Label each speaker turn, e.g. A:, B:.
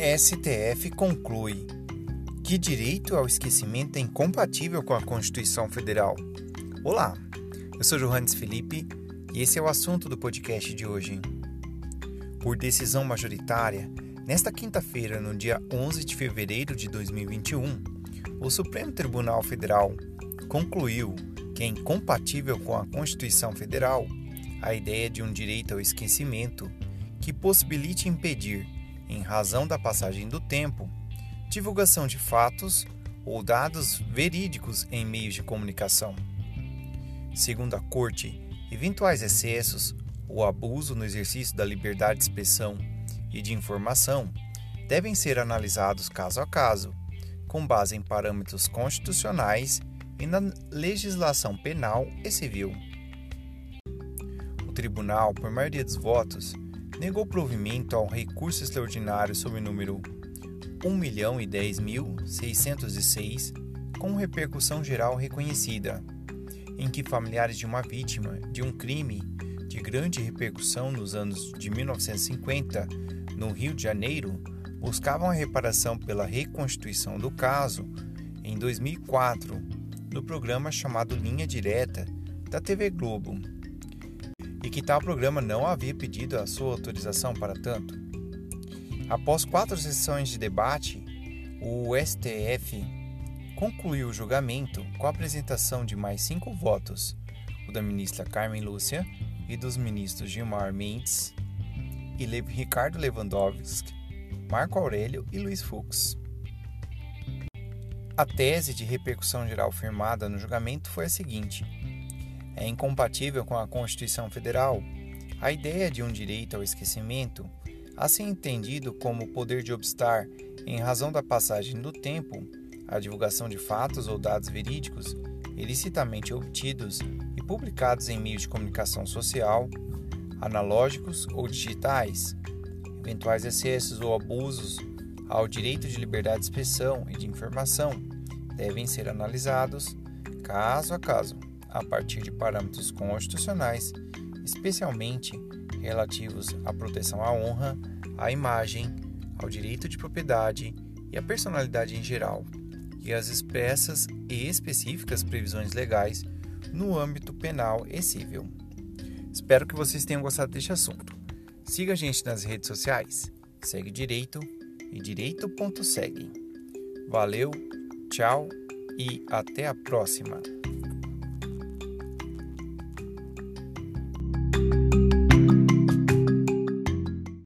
A: STF conclui que direito ao esquecimento é incompatível com a Constituição Federal. Olá, eu sou Johannes Felipe e esse é o assunto do podcast de hoje. Por decisão majoritária, nesta quinta-feira, no dia 11 de fevereiro de 2021, o Supremo Tribunal Federal concluiu que é incompatível com a Constituição Federal a ideia de um direito ao esquecimento que possibilite impedir em razão da passagem do tempo, divulgação de fatos ou dados verídicos em meios de comunicação. Segundo a Corte, eventuais excessos ou abuso no exercício da liberdade de expressão e de informação devem ser analisados caso a caso, com base em parâmetros constitucionais e na legislação penal e civil. O tribunal, por maioria dos votos, negou provimento ao recurso extraordinário sob o número 1.010.606, com repercussão geral reconhecida, em que familiares de uma vítima de um crime de grande repercussão nos anos de 1950 no Rio de Janeiro buscavam a reparação pela reconstituição do caso em 2004 no programa chamado Linha Direta da TV Globo que tal programa não havia pedido a sua autorização para tanto. Após quatro sessões de debate, o STF concluiu o julgamento com a apresentação de mais cinco votos, o da ministra Carmen Lúcia e dos ministros Gilmar Mendes e Ricardo Lewandowski, Marco Aurélio e Luiz Fux. A tese de repercussão geral firmada no julgamento foi a seguinte: é incompatível com a Constituição Federal a ideia de um direito ao esquecimento, assim entendido como o poder de obstar, em razão da passagem do tempo, a divulgação de fatos ou dados verídicos ilicitamente obtidos e publicados em meios de comunicação social, analógicos ou digitais. Eventuais excessos ou abusos ao direito de liberdade de expressão e de informação devem ser analisados caso a caso a partir de parâmetros constitucionais, especialmente relativos à proteção à honra, à imagem, ao direito de propriedade e à personalidade em geral, e às expressas e específicas previsões legais no âmbito penal e civil. Espero que vocês tenham gostado deste assunto. Siga a gente nas redes sociais. Segue Direito e Direito.segue. Valeu, tchau e até a próxima!